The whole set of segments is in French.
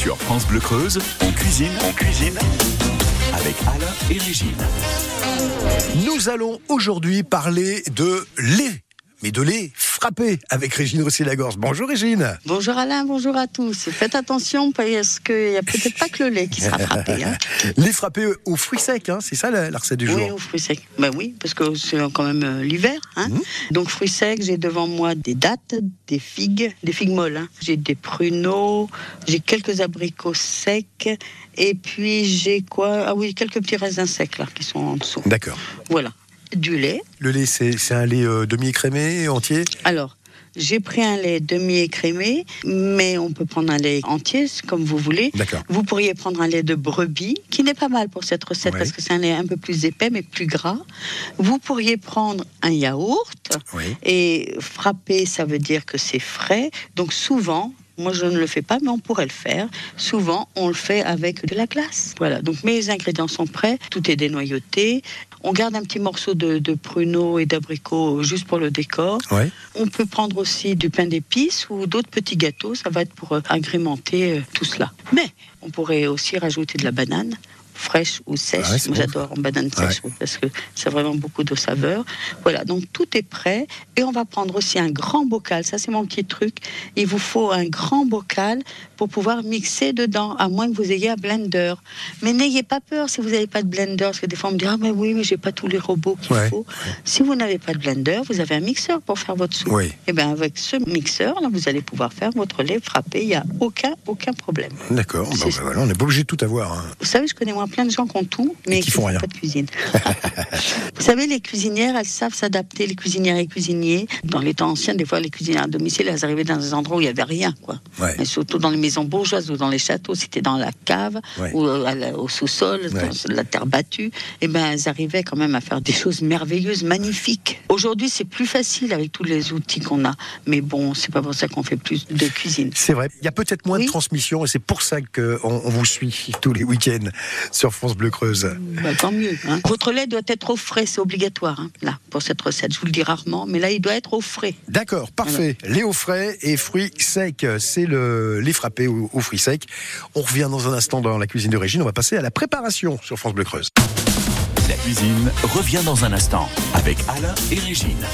Sur France Bleu Creuse, on cuisine, on cuisine avec Alain et Régine. Nous allons aujourd'hui parler de lait, mais de lait frappé avec Régine Rossi-Lagorce. Bonjour Régine. Bonjour Alain, bonjour à tous. Faites attention parce qu'il n'y a peut-être pas que le lait qui sera frappé. Hein. lait frappé aux fruits secs, hein, c'est ça la, recette du jour Oui, aux fruits secs. Ben oui, parce que c'est quand même euh, l'hiver. Hein. Mmh. Donc fruits secs, j'ai devant moi des dattes, des figues, des figues molles. J'ai des pruneaux, j'ai quelques abricots secs. Et puis j'ai quoi? Ah oui, quelques petits raisins secs là qui sont en dessous. D'accord. Voilà du lait. Le lait, c'est un lait euh, demi-écrémé, entier? Alors, j'ai pris un lait demi-écrémé, mais on peut prendre un lait entier, comme vous voulez. Vous pourriez prendre un lait de brebis, qui n'est pas mal pour cette recette, parce que c'est un lait un peu plus épais, mais plus gras. Vous pourriez prendre un yaourt, et frapper, ça veut dire que c'est frais. Donc souvent, moi, je ne le fais pas, mais on pourrait le faire. Souvent, on le fait avec de la glace. Voilà. Donc, mes ingrédients sont prêts. Tout est dénoyauté. On garde un petit morceau de, de pruneau et d'abricot juste pour le décor. On peut prendre aussi du pain d'épices ou d'autres petits gâteaux. Ça va être pour euh, agrémenter euh, tout cela. Mais on pourrait aussi rajouter de la banane fraîche ou sèche. Ah j'adore en banane sèche parce que c'est vraiment beaucoup de saveur. Voilà, donc tout est prêt et on va prendre aussi un grand bocal. Ça, c'est mon petit truc. Il vous faut un grand bocal pour pouvoir mixer dedans, à moins que vous ayez un blender. Mais n'ayez pas peur si vous n'avez pas de blender, parce que des fois on me dit ah mais oui, mais j'ai pas tous les robots qu'il faut. Si vous n'avez pas de blender, vous avez un mixeur pour faire votre soupe. Et eh bien avec ce mixeur, là, vous allez pouvoir faire votre lait frappé. Il n'y a aucun aucun problème. D'accord. Ben, on n'est pas obligé de tout avoir. Hein. Vous savez, je connais moi plein de gens qui ont tout, mais qui, font rien. Pas de cuisine. Vous savez, les cuisinières, elles savent s'adapter, les cuisinières et cuisiniers. Dans les temps anciens, des fois, les cuisinières à domicile, elles arrivaient dans des endroits où il n'y avait rien, quoi. Mais surtout dans les maisons bourgeoises ou dans les châteaux, c'était dans la cave ou au sous-sol, dans la terre battue. Et eh ben, elles arrivaient quand même à faire des choses merveilleuses, magnifiques. Aujourd'hui, c'est plus facile avec tous les outils qu'on a. Mais bon, c'est pas pour ça qu'on fait plus de cuisine. C'est vrai. Il y a peut-être moins de transmission et c'est pour ça qu'on on vous suit tous les week-ends sur France Bleu Creuse. Bah, tant mieux. Hein. Votre lait doit être au frais, c'est obligatoire, hein, là, pour cette recette. Je vous le dis rarement, mais là, il doit être au frais. D'accord, parfait. Lait au frais et fruits secs, c'est le lait frappé aux, fruits secs. On revient dans un instant dans la cuisine de Régine. On va passer à la préparation sur France Bleu Creuse. La cuisine revient dans un instant avec Alain et Régine.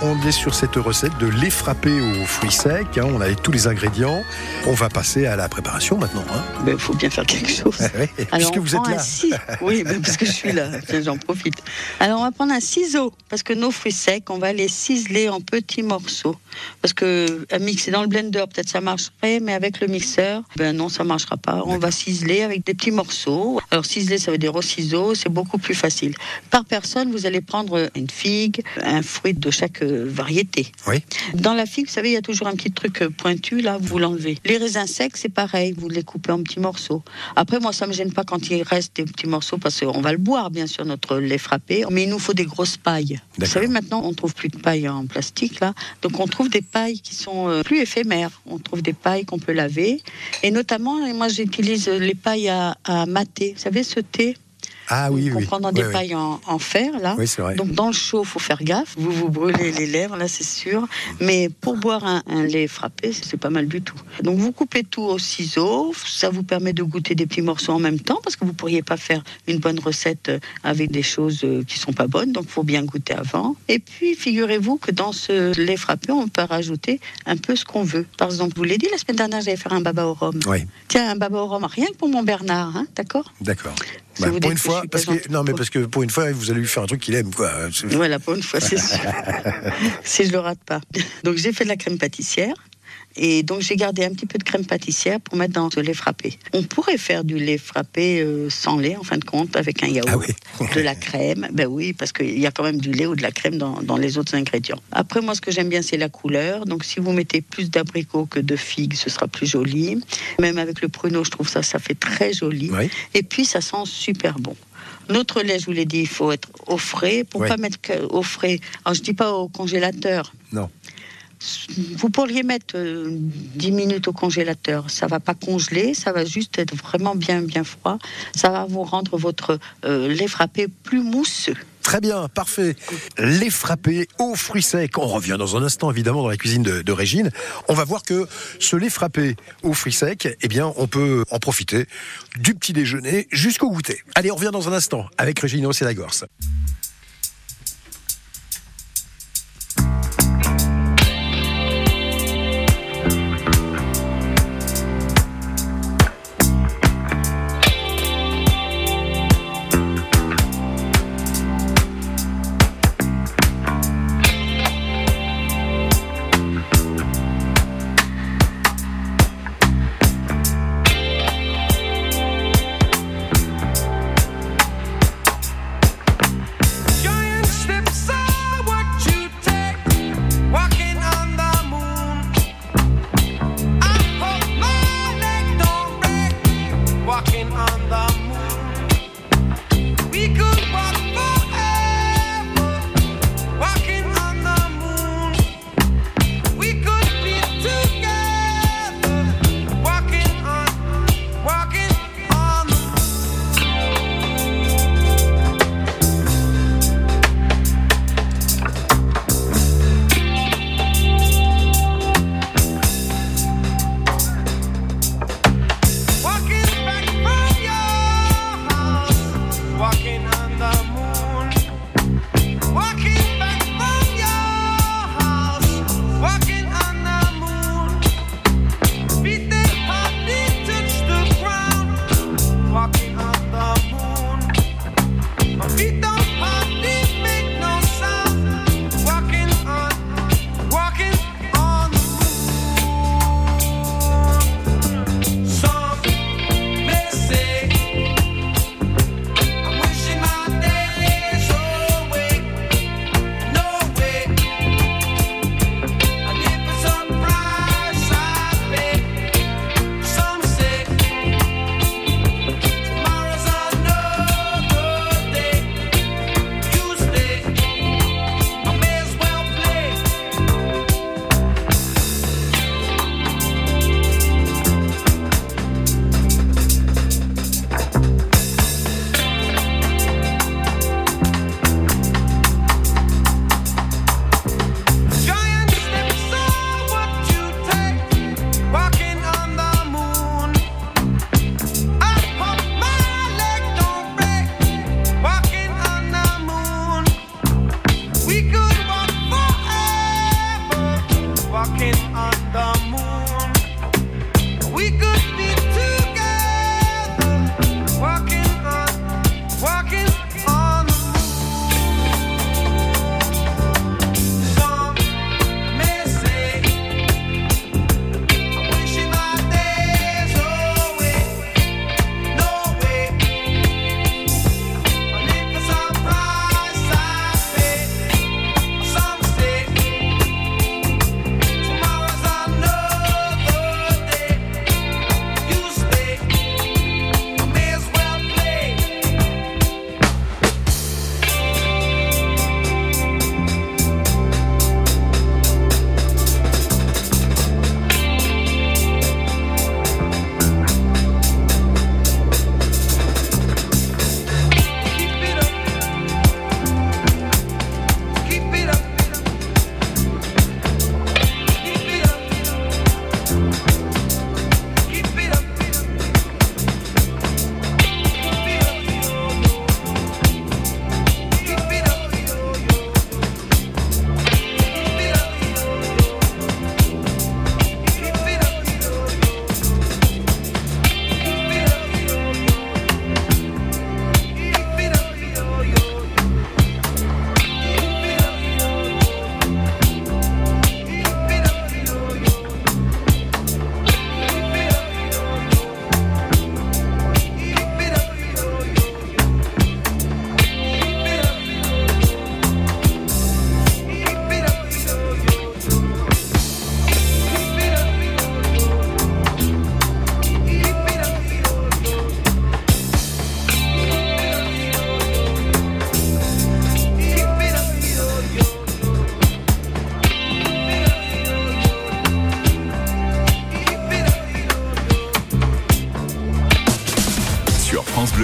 On est sur cette recette de lait frappé aux fruits secs. Hein. on a tous les ingrédients. On va passer à la préparation maintenant. Hein. Il ben, faut bien faire quelque chose. Alors, puisque vous êtes là. oui, ben, parce que je suis là. J'en profite. Alors on va prendre un ciseau parce que nos fruits secs, on va les ciseler en petits morceaux. Parce que à mixer dans le blender, peut-être ça marcherait, mais avec le mixeur, ben non, ça marchera pas. On va ciseler avec des petits morceaux. Alors ciseler, ça veut dire au ciseau, c'est beaucoup plus facile. Par personne, vous allez prendre une figue, un fruit de chaque variété. Oui. Dans la figue, vous savez, il y a toujours un petit truc euh, pointu, là, vous l'enlevez. Les raisins secs, c'est pareil, vous les coupez en petits morceaux. Après, moi, ça me gêne pas quand il reste des petits morceaux, parce qu'on va le boire, bien sûr, notre lait frappé, mais il nous faut des grosses pailles. Vous savez, maintenant, on trouve plus de paille en plastique, là, donc on trouve des pailles qui sont euh, plus éphémères. On trouve des pailles qu'on peut laver, et notamment, moi, j'utilise les pailles à, à mater. Vous savez, ce thé ah oui, oui. On prend des pailles en, fer, là. Oui, vrai. Donc dans le chaud, faut faire gaffe. Vous vous brûlez les lèvres, là, c'est sûr. Mais pour boire un, lait frappé, c'est pas mal du tout. Donc vous coupez tout au ciseau. Ça vous permet de goûter des petits morceaux en même temps, parce que vous pourriez pas faire une bonne recette avec des choses euh, qui sont pas bonnes. Donc faut bien goûter avant. Et puis figurez-vous que dans ce lait frappé, on peut rajouter un peu ce qu'on veut. Par exemple, vous l'ai dit la semaine dernière, j'allais faire un baba au rhum. Oui. Tiens, un baba au rhum, rien que pour mon Bernard, hein, d'accord? D'accord. Bah, pour une fois, parce que, non, mais parce que pour une fois, vous allez lui faire un truc qu'il aime, quoi. Voilà, pour une fois, c'est sûr. si je le rate pas. Donc j'ai fait de la crème pâtissière. Et donc j'ai gardé un petit peu de crème pâtissière pour mettre dans le lait frappé. On pourrait faire du lait frappé euh, sans lait en fin de compte avec un yaourt, ah de la crème. Ben oui, parce qu'il y a quand même du lait ou de la crème dans, dans les autres ingrédients. Après moi ce que j'aime bien c'est la couleur. Donc si vous mettez plus d'abricots que de figues, ce sera plus joli. Même avec le pruneau, je trouve ça ça fait très joli. Et puis ça sent super bon. Notre lait, je vous l'ai dit, il faut être au frais. Pour pas mettre au frais, alors je dis pas au congélateur. Non vous pourriez mettre 10 euh, minutes au congélateur. Ça va pas congeler, ça va juste être vraiment bien bien froid. Ça va vous rendre votre euh, lait frappé plus mousseux. Très bien, parfait. Les frappés aux fruits secs. On revient dans un instant, évidemment, dans la cuisine de, Régine. On va voir que ce lait frappé aux fruits secs, eh bien, on peut en profiter du petit déjeuner jusqu'au goûter. Allez, on revient dans un instant avec Régine et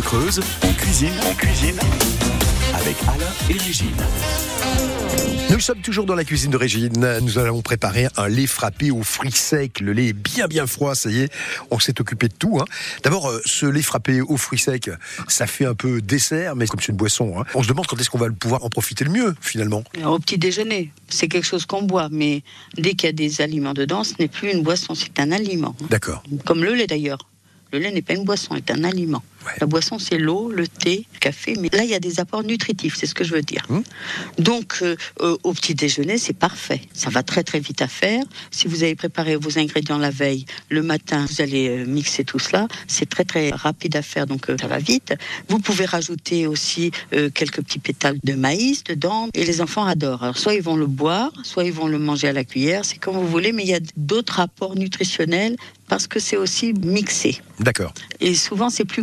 Creuse, on cuisine, on cuisine avec Alain et Régine. Nous sommes toujours dans la cuisine de Régine. Nous allons préparer un lait frappé aux fruits secs. Le lait est bien bien froid, ça y est. On s'est occupé de tout. Hein. D'abord, euh, ce lait frappé aux fruits secs, ça fait un peu dessert, mais comme c'est une boisson, hein, on se demande quand est-ce qu'on va pouvoir en profiter le mieux, finalement. Au petit déjeuner, c'est quelque chose qu'on boit, mais dès qu'il y a des aliments dedans, ce n'est plus une boisson, c'est un aliment. Hein. D'accord. Comme le lait d'ailleurs. Le lait n'est pas une boisson, c'est un aliment. La boisson, c'est l'eau, le thé, le café, mais là, il y a des apports nutritifs, c'est ce que je veux dire. Hum. Donc, euh, euh, au petit déjeuner, c'est parfait. Ça va très très vite à faire. Si vous avez préparé vos ingrédients la veille, le matin, vous allez euh, mixer tout cela. C'est très très rapide à faire, donc ça va vite. Vous pouvez rajouter aussi quelques petits pétales de maïs dedans, et les enfants adorent. Alors, soit ils vont le boire, soit ils vont le manger à la cuillère, c'est comme vous voulez, mais il y a d'autres apports nutritionnels parce que c'est aussi mixé. D'accord. Et souvent, c'est plus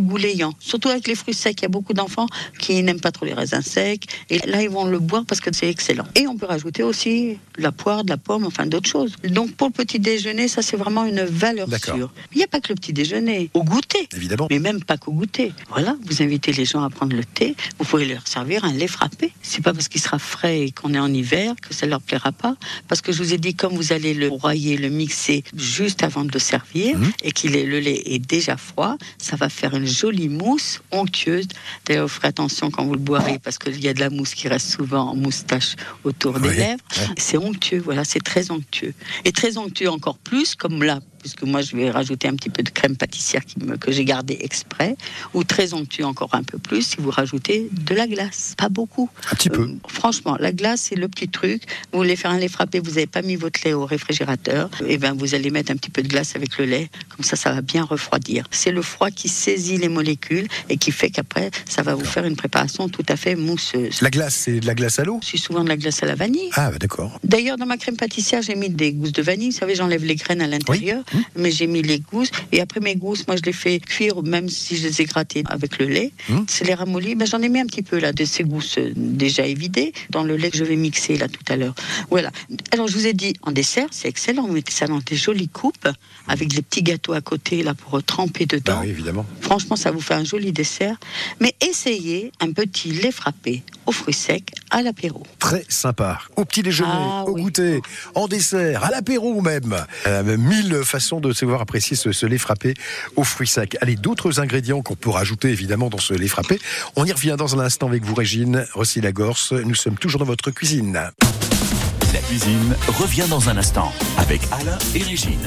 Surtout avec les fruits secs. Il y a beaucoup d'enfants qui n'aiment pas trop les raisins secs. Et là, ils vont le boire parce que c'est excellent. Et on peut rajouter aussi de la poire, de la pomme, enfin d'autres choses. Donc, pour le petit déjeuner, ça, c'est vraiment une valeur sûre. Il n'y a pas que le petit déjeuner. Au goûter. Évidemment. Mais même pas qu'au goûter. Voilà, vous invitez les gens à prendre le thé. Vous pouvez leur servir un lait frappé. C'est pas parce qu'il sera frais et qu'on est en hiver que ça leur plaira pas. Parce que je vous ai dit, comme vous allez le broyer, le mixer juste avant de le servir, mmh. et qu'il est, le lait est déjà froid, ça va faire une jolie mousse onctueuse. D'ailleurs, ferez attention quand vous le boirez parce qu'il y a de la mousse qui reste souvent en moustache autour des lèvres. C'est onctueux, voilà, c'est très onctueux. Et très onctueux encore plus, comme là, puisque moi je vais rajouter un petit peu de crème pâtissière qui me, que j'ai gardé exprès, ou très onctueux encore un peu plus si vous rajoutez de la glace. Pas beaucoup. Un petit peu. Euh, franchement, la glace c'est le petit truc. Vous voulez faire un lait frappé, vous n'avez pas mis votre lait au réfrigérateur, et eh ben vous allez mettre un petit peu de glace avec le lait, comme ça ça va bien refroidir. C'est le froid qui saisit les molécules et qui fait qu'après ça va vous faire une préparation tout à fait mousseuse. La glace, c'est de la glace à l'eau? C'est souvent de la glace à la vanille. Ah bah, d'accord. D'ailleurs dans ma crème pâtissière j'ai mis des gousses de vanille. Vous savez j'enlève les graines à l'intérieur. Mais j'ai mis les gousses. Et après mes gousses, moi, je les fais cuire, même si je les ai grattées avec le lait. Mmh. C'est les ramollis. Ben, J'en ai mis un petit peu là de ces gousses euh, déjà évidées dans le lait que je vais mixer là tout à l'heure. Voilà. Alors, je vous ai dit, en dessert, c'est excellent. Vous mettez ça dans des jolies coupes avec les petits gâteaux à côté là pour tremper dedans. Bah évidemment. Franchement, ça vous fait un joli dessert. Mais essayez un petit lait frappé aux fruits secs à l'apéro. Très sympa. Au petit déjeuner, ah au goûter, en dessert, à l'apéro même. Euh, mille façons de savoir apprécier ce, lait frappé aux fruits secs. Allez, d'autres ingrédients qu'on peut rajouter évidemment dans ce lait frappé. On y revient dans un instant avec vous, Régine. Rossi Lagorce, nous sommes toujours dans votre cuisine. La cuisine revient dans un instant avec Alain et Régine.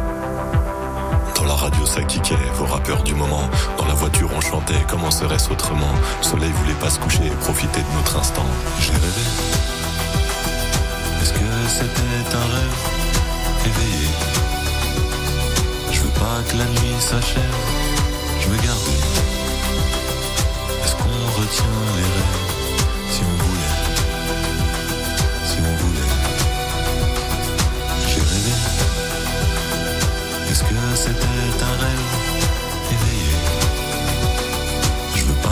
radio ça kickait, vos rappeurs du moment. Dans la voiture on chantait, comment serait-ce autrement? Le soleil voulait pas se coucher, profiter de notre instant. J'ai rêvé. Est-ce que c'était un rêve? Éveillé Je veux pas que la nuit s'achève, je veux garder. Est-ce qu'on retient les rêves?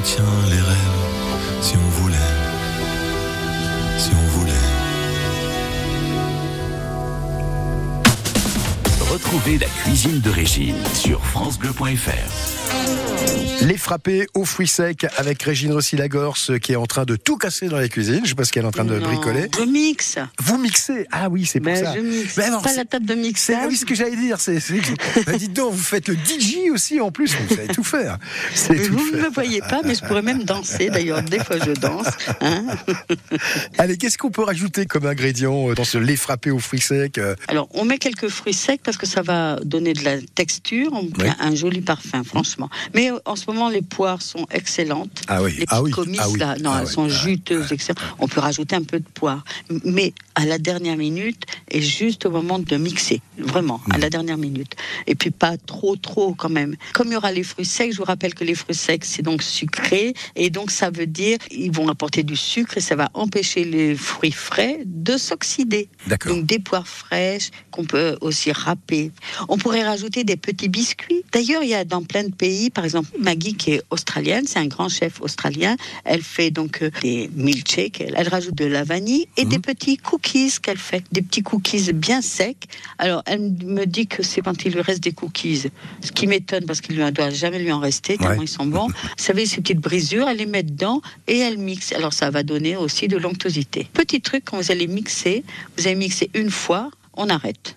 Retient les rêves si on voulait Si on voulait. Retrouvez la cuisine de Régine sur FranceBleu.fr. Les frappés aux fruits secs avec Régine Rossi-Lagorce qui est en train de tout casser dans la cuisine. Je sais pas ce qu'elle est en train de Non, bricoler. Je mixe. Vous mixez Ah oui, c'est pour Ben, ça. je mixe. Alors, pas c'est- la table de C'est mixage. oui, ce que j'allais dire. C'est, c'est- Bah, dites donc, vous faites le DJ aussi en plus. Vous savez tout faire. C'est tout Vous ne me voyez pas, mais je pourrais même danser. D'ailleurs, des fois, je danse. hein. Allez, qu'est-ce qu'on peut rajouter comme ingrédient euh, dans ce lait frappé aux fruits secs euh, Alors, on met quelques fruits secs parce que ça va donner de la texture, on- Oui. un joli parfum, franchement. Mais euh, en ce moment, les poires sont excellentes. Ah oui, Les ah oui, ah oui, là, non, ah elles sont ah juteuses, etc. On peut rajouter un peu de poire. Mais à la dernière minute, et juste au moment de mixer, vraiment, à la dernière minute. Et puis pas trop, trop quand même. Comme il y aura les fruits secs, je vous rappelle que les fruits secs, c'est donc sucré, et donc ça veut dire, ils vont apporter du sucre, et ça va empêcher les fruits frais de s'oxyder. Donc des poires fraîches qu'on peut aussi râper. On pourrait rajouter des petits biscuits. D'ailleurs, il y a dans plein de pays, par exemple Maggie qui est australienne, c'est un grand chef australien. Elle fait donc euh, des milkshakes. Elle, elle rajoute de la vanille et des petits cookies qu'elle fait, des petits cookies bien secs. Alors elle me dit que c'est quand il lui reste des cookies, ce qui m'étonne parce qu'il ne doit jamais lui en rester tellement Ouais. ils sont bons. Vous savez ces petites brisures, elle les met dedans et elle mixe. Alors ça va donner aussi de l'onctuosité. Petit truc quand vous allez mixer, vous allez mixer une fois, on arrête.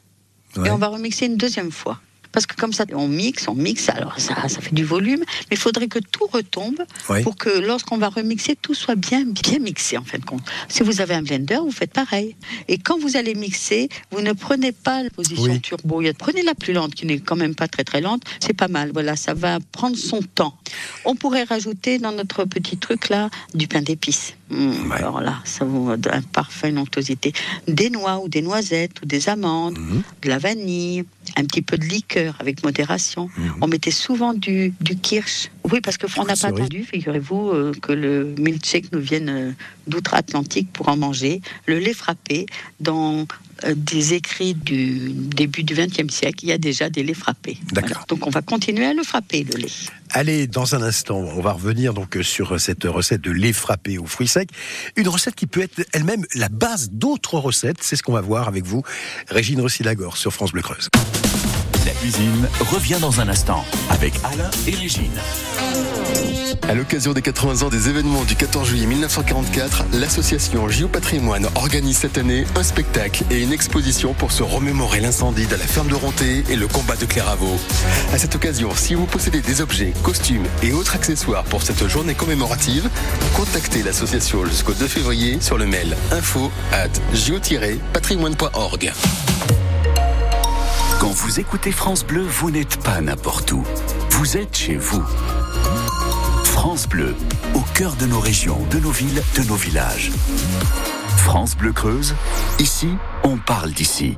Ouais. Et on va remixer une deuxième fois. Parce que comme ça, on mixe, on mixe, alors ça, ça fait du volume, mais il faudrait que tout retombe Oui. pour que lorsqu'on va remixer, tout soit bien, bien mixé en fin de compte. Si vous avez un blender, vous faites pareil. Et quand vous allez mixer, vous ne prenez pas la position Oui. turbo. Prenez la plus lente, qui n'est quand même pas très très lente. C'est pas mal. Voilà, ça va prendre son temps. On pourrait rajouter dans notre petit truc là du pain d'épices. Mmh, Ouais. Alors là, ça vous donne un parfum, une onctuosité. Des noix ou des noisettes ou des amandes, Mhm. de la vanille, un petit peu de liqueur avec modération. Mhm. On mettait souvent du, du kirsch. Oui, parce qu'on n'a pas attendu, figurez-vous, euh, que le milkshake nous vienne euh, d'outre-Atlantique pour en manger. Le lait frappé, dans des écrits du début du XXe siècle, il y a déjà des laits frappés. D'accord. Donc on va continuer à le frapper, le lait. Allez, dans un instant, on va revenir donc sur cette recette de lait frappé aux fruits secs. Une recette qui peut être elle-même la base d'autres recettes. C'est ce qu'on va voir avec vous, Régine Rossi-Lagor sur France Bleu Creuse. La cuisine revient dans un instant avec Alain et Régine. À l'occasion des 80 ans des événements du 14 juillet 1944, l'association Géopatrimoine organise cette année un spectacle et une exposition pour se remémorer l'incendie de la ferme de Ronté et le combat de Clairvaux. À cette occasion, si vous possédez des objets, costumes et autres accessoires pour cette journée commémorative, contactez l'association jusqu'au 2 février sur le mail info at géo-patrimoine.org. Quand vous écoutez France Bleu, vous n'êtes pas n'importe où. Vous êtes chez vous. France Bleu, au cœur de nos régions, de nos villes, de nos villages. France Bleu Creuse, ici, on parle d'ici.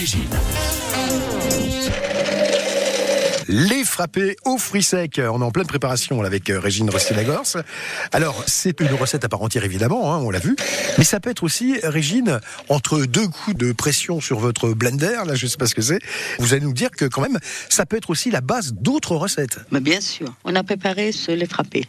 Régine. Les frappés aux fruits secs. On est en pleine préparation avec euh, Régine Rostinagors. Alors, c'est une recette à part entière, évidemment, hein, on l'a vu. Mais ça peut être aussi, Régine, entre deux coups de pression sur votre blender, là, je sais pas ce que c'est, vous allez nous dire que quand même, ça peut être aussi la base d'autres recettes. Mais bien sûr. On a préparé ce lait frappé.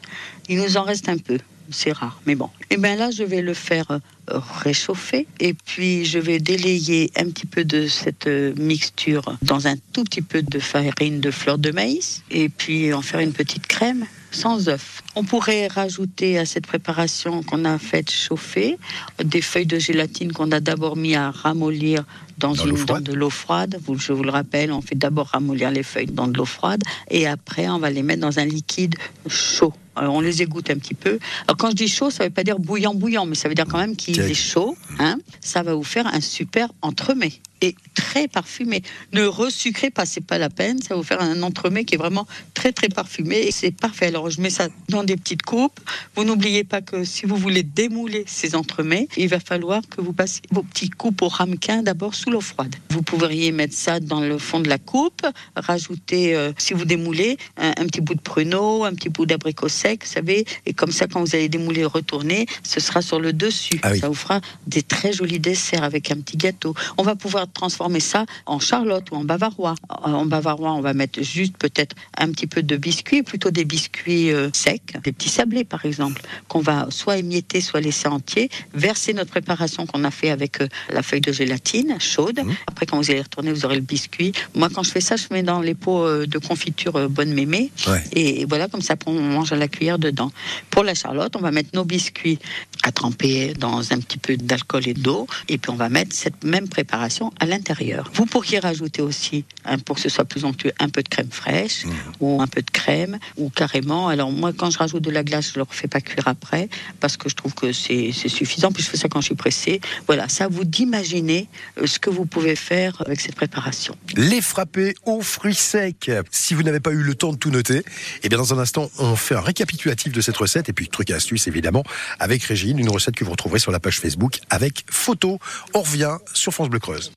Il nous en reste un peu c'est rare, mais bon. Et eh bien là, je vais le faire euh, réchauffer et puis je vais délayer un petit peu de cette euh, mixture dans un tout petit peu de farine de fleur de maïs et puis en faire une petite crème sans œuf. On pourrait rajouter à cette préparation qu'on a faite chauffer des feuilles de gélatine qu'on a d'abord mis à ramollir dans, une, dans de l'eau froide. Je vous le rappelle, on fait d'abord ramollir les feuilles dans de l'eau froide et après on va les mettre dans un liquide chaud. Alors on les égoutte un petit peu. Alors quand je dis chaud, ça ne veut pas dire bouillant bouillant, mais ça veut dire quand même qu'il est chaud. Hein. Ça va vous faire un super entremets et très parfumé. Ne resucrez pas, c'est pas la peine. Ça va vous faire un entremets qui est vraiment très très parfumé et c'est parfait. Alors je mets ça dans des petites coupes. Vous n'oubliez pas que si vous voulez démouler ces entremets, il va falloir que vous passiez vos petits coupes au ramequin d'abord sous l'eau froide. Vous pourriez mettre ça dans le fond de la coupe, rajouter, euh, si vous démoulez, un, petit bout de pruneau, un petit bout d'abricot sec, vous savez, et comme ça, quand vous allez démouler, retourner, ce sera sur le dessus. Ah ça vous fera des très jolis desserts avec un petit gâteau. On va pouvoir transformer ça en charlotte ou en bavarois. En bavarois, on va mettre juste peut-être un petit peu de biscuits, plutôt des biscuits euh, secs, des petits sablés par exemple, qu'on va soit émietter, soit laisser entier, verser notre préparation qu'on a fait avec euh, la feuille de gélatine chaude. Mmh. Après, quand vous allez retourner, vous aurez le biscuit. Moi, quand je fais ça, je mets dans les pots euh, de confiture bonne mémé. Et, voilà, comme ça, on mange à la cuillère dedans. Pour la charlotte, on va mettre nos biscuits à tremper dans un petit peu d'alcool et d'eau. Et puis, on va mettre cette même préparation à l'intérieur. Vous pourriez rajouter aussi, hein, pour que ce soit plus onctueux, un peu de crème fraîche mmh. ou un peu de crème ou carrément. Alors, moi, quand je rajoute de la glace, je ne le refais pas cuire après parce que je trouve que c'est suffisant. Puis je fais ça quand je suis pressée. Voilà, ça vous d'imaginer euh, ce que vous pouvez faire avec cette préparation. Les frapper aux fruits secs. Si vous n'avez pas eu le temps de tout noter, et eh bien dans un instant, on fait un récapitulatif de cette recette et puis truc et astuce évidemment avec Régine, une recette que vous retrouverez sur la page Facebook avec photo. On revient sur France Bleu Creuse.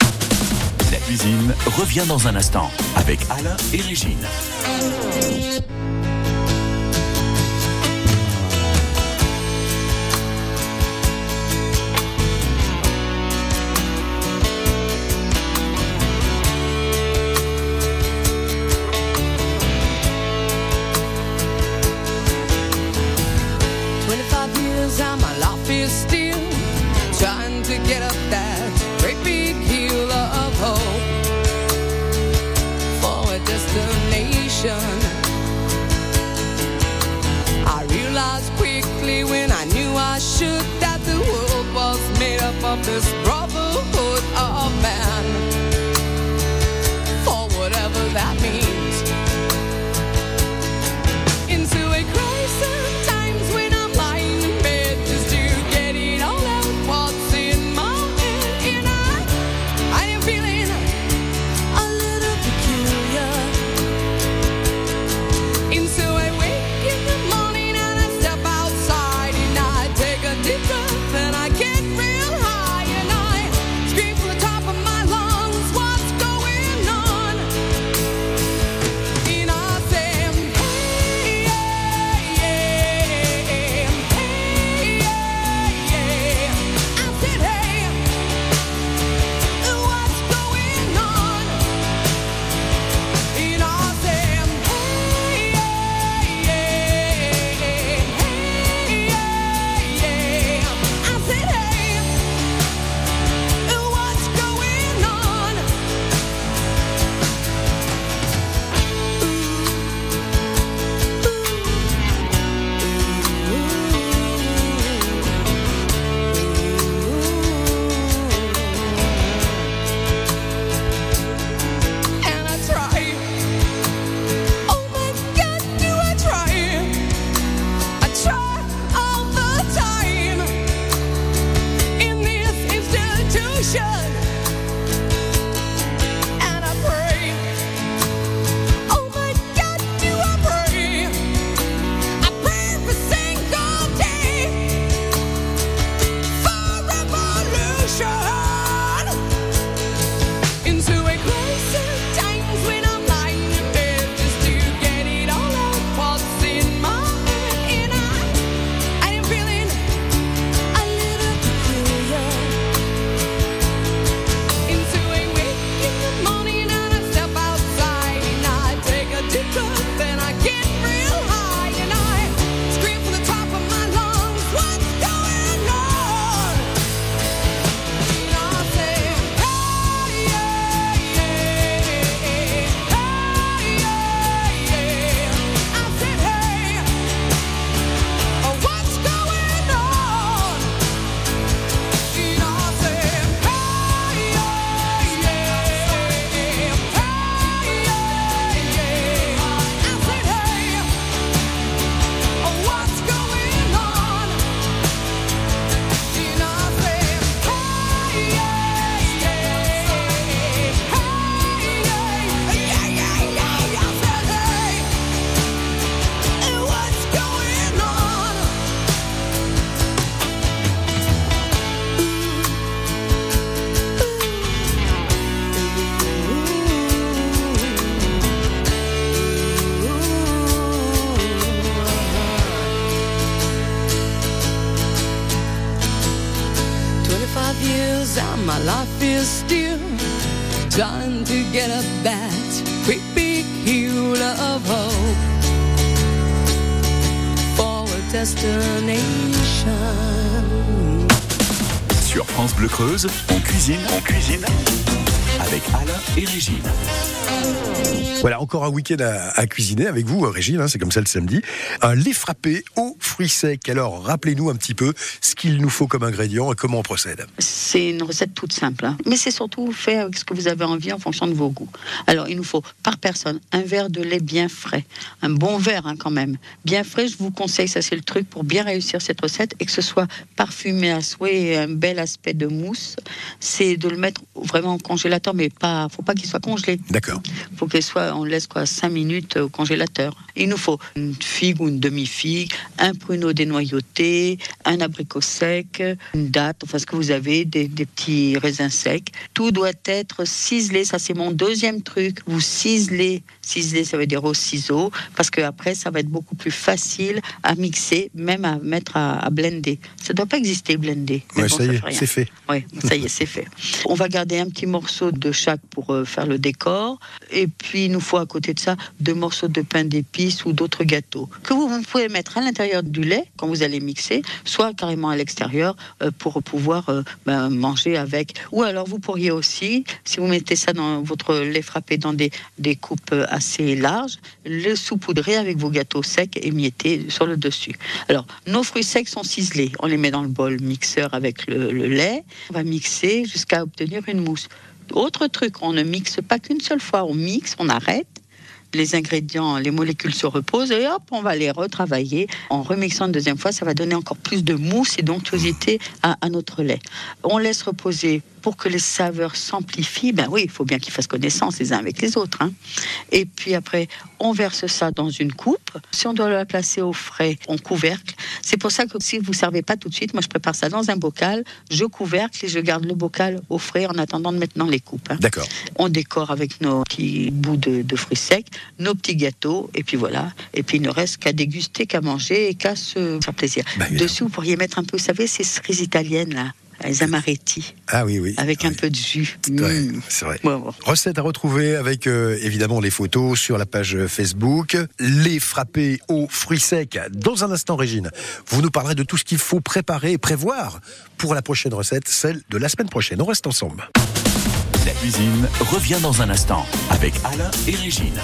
La cuisine revient dans un instant avec Alain et Régine. Alain et Régine. Voilà, encore un week-end à, à cuisiner avec vous, Régine, hein, c'est comme ça le samedi. Un lait frappé aux fruits secs. Alors, rappelez-nous un petit peu ce qu'il nous faut comme ingrédient et comment on procède. C'est une recette toute simple, hein. mais c'est surtout fait avec ce que vous avez envie en fonction de vos goûts. Alors, il nous faut par personne un verre de lait bien frais, un bon verre hein, quand même, bien frais. Je vous conseille, ça c'est le truc pour bien réussir cette recette et que ce soit parfumé à souhait et un bel aspect de mousse. C'est de le mettre vraiment au congélateur, mais pas, faut pas qu'il soit congelé. D'accord. faut qu'il soit, on laisse quoi, 5 minutes au congélateur. Il nous faut une figue ou une demi-figue, un pruneau dénoyauté, un abricot sec, une date, enfin ce que vous avez, des, des petits raisins secs. Tout doit être ciselé, ça c'est mon deuxième truc. Vous ciselez, ciseler ça veut dire au ciseau, parce que après ça va être beaucoup plus facile à mixer, même à mettre à, à blender. Ça doit pas exister blender. mais Ouais, bon, ça y est, c'est fait. Oui, ça y est, c'est fait. On va garder un petit morceau de chaque pour euh, faire le décor. Et puis, il nous faut à côté de ça deux morceaux de pain d'épices ou d'autres gâteaux que vous, vous pouvez mettre à l'intérieur du lait quand vous allez mixer, soit carrément à l'extérieur euh, pour pouvoir euh, ben, manger avec. Ou alors, vous pourriez aussi, si vous mettez ça dans votre lait frappé dans des, des coupes assez larges, le saupoudrer avec vos gâteaux secs émiettés sur le dessus. Alors, nos fruits secs sont ciselés. On les met dans le bol mixeur avec le, le lait. On va mixer jusqu'à obtenir une mousse. Autre truc, on ne mixe pas qu'une seule fois. On mixe, on arrête. Les ingrédients, les molécules se reposent et hop, on va les retravailler. En remixant une deuxième fois, ça va donner encore plus de mousse et d'onctuosité à, à notre lait. On laisse reposer pour que les saveurs s'amplifient. Ben oui, il faut bien qu'ils fassent connaissance les uns avec les autres. hein. Et puis après, on verse ça dans une coupe. Si on doit la placer au frais, on couvercle. C'est pour ça que si vous ne servez pas tout de suite, moi je prépare ça dans un bocal, je couvercle et je garde le bocal au frais en attendant de mettre dans les coupes. hein. D'accord. On décore avec nos petits bouts de, de fruits secs, nos petits gâteaux, et puis voilà. Et puis il ne reste qu'à déguster, qu'à manger et qu'à se faire plaisir. Bah. Dessus, vous pourriez mettre un peu, vous savez, ces cerises italiennes là, les amaretti, Ah oui, oui. avec un Oui. peu de jus. Mmh. c'est vrai. Ouais, ouais. Recette à retrouver avec euh, évidemment les photos sur la page Facebook. Les frappés aux fruits secs. Dans un instant, Régine, vous nous parlerez de tout ce qu'il faut préparer et prévoir pour la prochaine recette, celle de la semaine prochaine. On reste ensemble. La cuisine revient dans un instant avec Alain et Régine.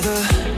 Together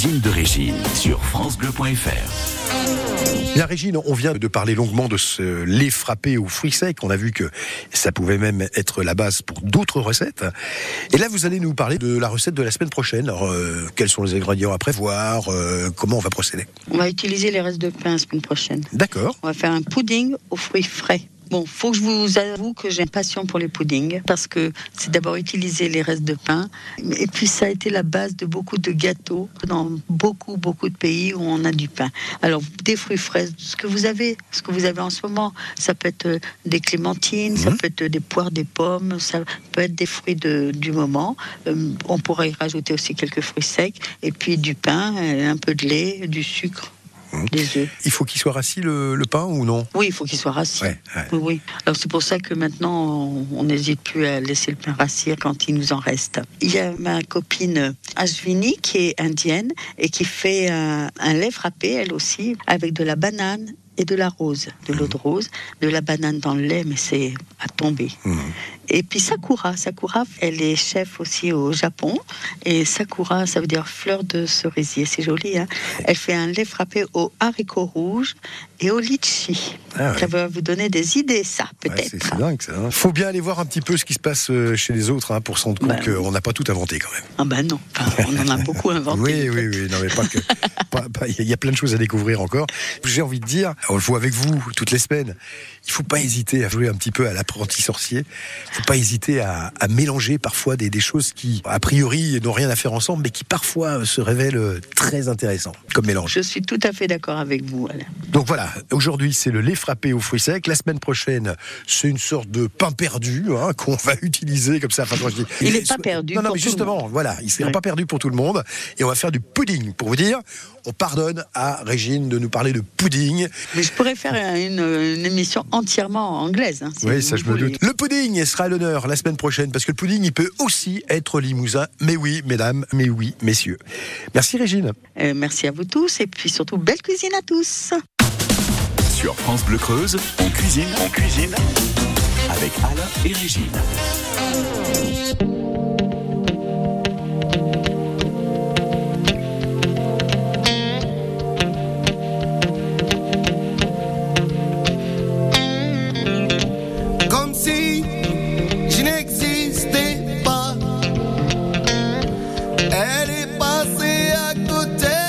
cuisine de Régine sur francebleu.fr. Bien Régine, on vient de parler longuement de ce lait frappé aux fruits secs. On a vu que ça pouvait même être la base pour d'autres recettes. Et là, vous allez nous parler de la recette de la semaine prochaine. Alors, euh, quels sont les ingrédients à prévoir euh, Comment on va procéder? On va utiliser les restes de pain la semaine prochaine. D'accord. On va faire un pudding aux fruits frais. Bon, faut que je vous avoue que j'ai une passion pour les puddings parce que c'est d'abord utiliser les restes de pain et puis ça a été la base de beaucoup de gâteaux dans beaucoup beaucoup de pays où on a du pain. Alors des fruits frais, ce que vous avez, ce que vous avez en ce moment, ça peut être euh, des clémentines, ça peut être des poires, des pommes, ça peut être des fruits de- du moment. Euh, on pourrait y rajouter aussi quelques fruits secs et puis du pain, euh, un peu de lait, du sucre, œufs. Il faut qu'il soit rassis le, le pain ou non? Oui, il faut qu'il soit rassis. Ouais, ouais. Oui, oui. Alors c'est pour ça que maintenant, on- n'hésite plus à laisser le pain rassir quand il nous en reste. Il y a ma copine Ashwini qui est indienne et qui fait un, un lait frappé, elle aussi, avec de la banane et de la rose, de l'eau de rose, de la banane dans le lait, mais c'est à tomber. Et puis Sakura, Sakura, elle est chef aussi au Japon. Et Sakura, ça veut dire fleur de cerisier, c'est joli. Hein elle fait un lait frappé au haricot rouge et au litchi. Ah ouais. Ça va vous donner des idées, ça, Ouais, peut-être. c'est c'est dingue ça. hein. Faut bien aller voir un petit peu ce qui se passe euh, chez les autres hein, pour se rendre compte Bah, qu'on n'a pas tout inventé quand même. ah ben non, Enfin, on en a beaucoup inventé. Oui, oui, oui. Non, mais pas que. Il y a plein de choses à découvrir encore. J'ai envie de dire, on le voit avec vous toutes les semaines. Il faut pas hésiter à jouer un petit peu à l'apprenti sorcier. Faut pas hésiter à, à mélanger parfois des, des choses qui, a priori, n'ont rien à faire ensemble, mais qui parfois se révèlent très intéressants comme mélange. Je suis tout à fait d'accord avec vous, Alain. Donc voilà, aujourd'hui c'est le lait frappé aux fruits secs. La semaine prochaine, c'est une sorte de pain perdu hein, qu'on va utiliser comme ça. Enfin, quand je dis- Il est pas perdu Non, non, pour mais justement, voilà, il sera Ouais. pas perdu pour tout le monde. Et on va faire du pudding. Pour vous dire, on pardonne à Régine de nous parler de pudding. Mais je pourrais faire une, une émission entièrement anglaise. hein, si oui, ça je me doute. Le pudding sera à l'honneur la semaine prochaine parce que le pudding, il peut aussi être limousin. Mais oui, mesdames, mais oui, messieurs. Merci Régine. Euh, merci à vous tous et puis surtout, belle cuisine à tous. Sur France Bleu Creuse, on cuisine, on cuisine avec Alain et Régine. Passée à côté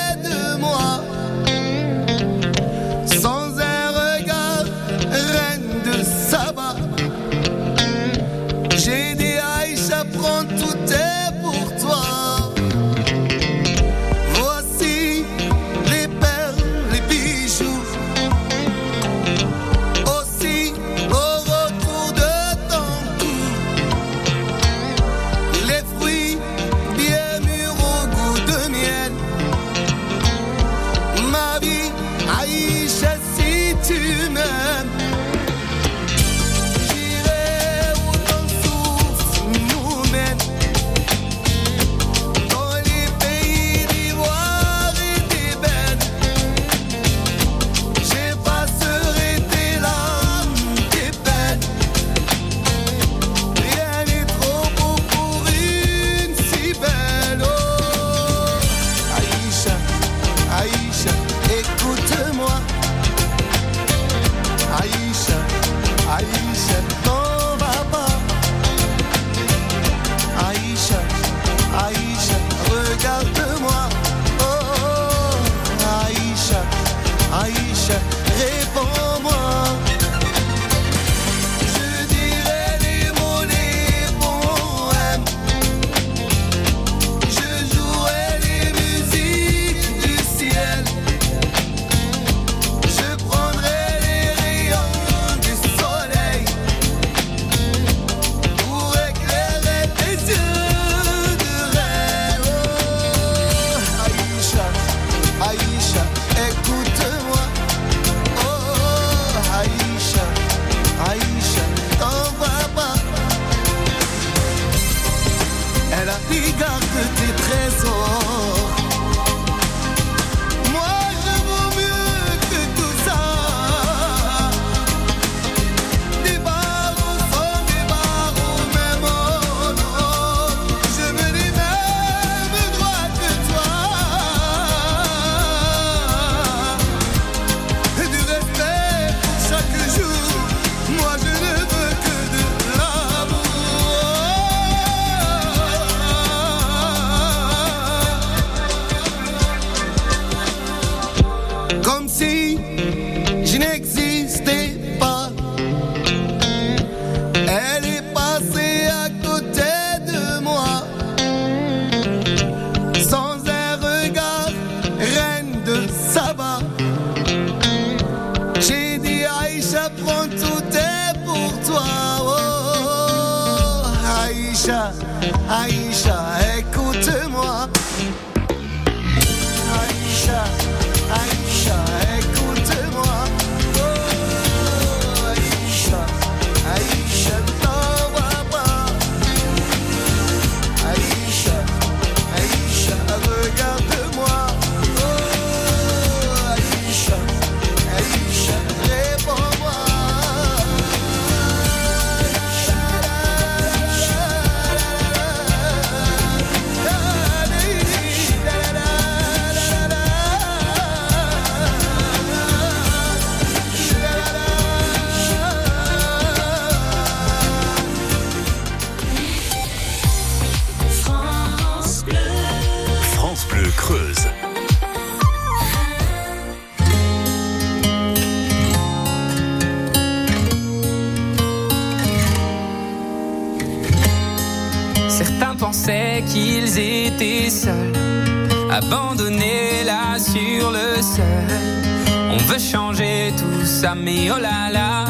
changer tout ça, mais oh là là,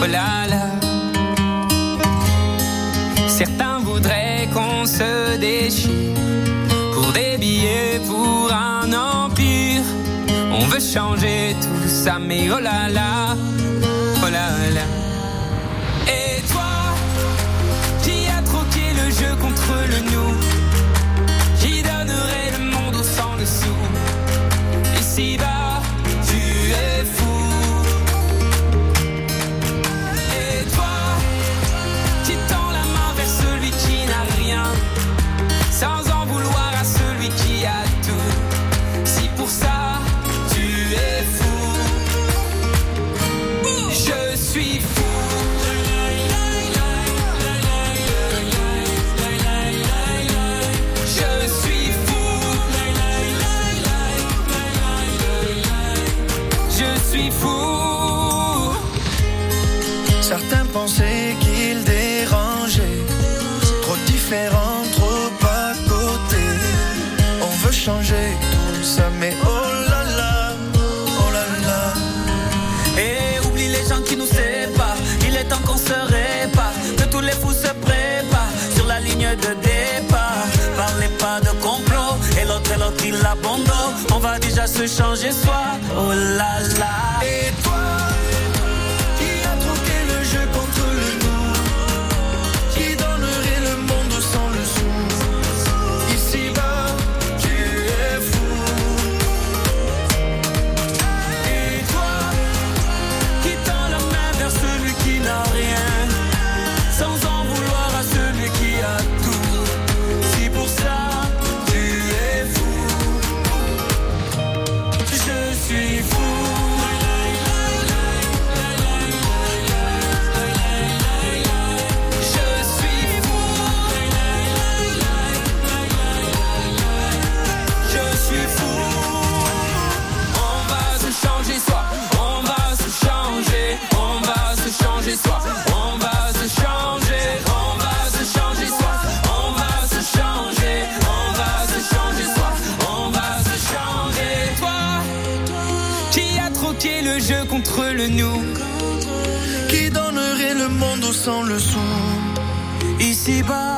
oh là là. Certains voudraient qu'on se déchire pour des billets, pour un empire. On veut changer tout ça, mais oh là là. suis fou. Certains pensaient qu'il dérangeait. Trop différent, trop à côté. On veut changer tout ça, mais oh là là, oh là là. Et oublie les gens qui nous séparent. Il est temps qu'on se répare. Que tous les fous se préparent sur la ligne de départ. On va déjà se changer soi. Oh là là. спасибо.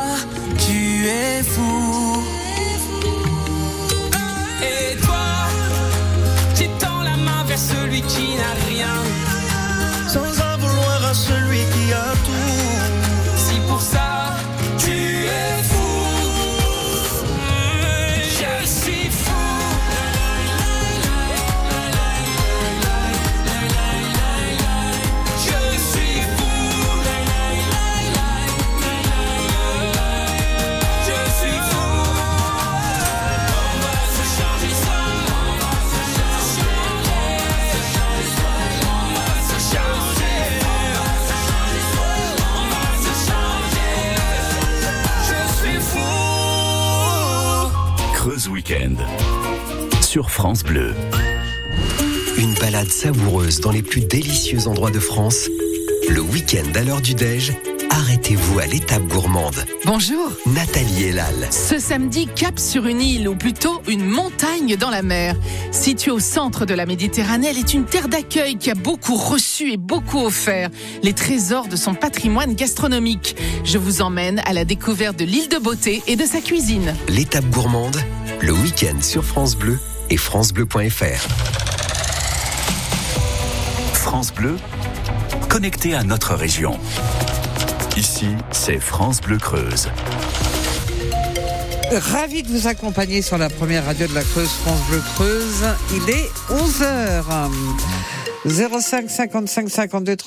France Bleu. Une balade savoureuse dans les plus délicieux endroits de France. Le week-end à l'heure du déj, arrêtez-vous à l'étape gourmande. Bonjour. Nathalie Elal. Ce samedi, cap sur une île, ou plutôt une montagne dans la mer. Située au centre de la Méditerranée, elle est une terre d'accueil qui a beaucoup reçu et beaucoup offert les trésors de son patrimoine gastronomique. Je vous emmène à la découverte de l'île de beauté et de sa cuisine. L'étape gourmande, le week-end sur France Bleu et francebleu.fr. France Bleu, connecté à notre région. Ici, c'est France Bleu Creuse. Ravi de vous accompagner sur la première radio de la Creuse, France Bleu Creuse. Il est 11h. 05 55 52 30.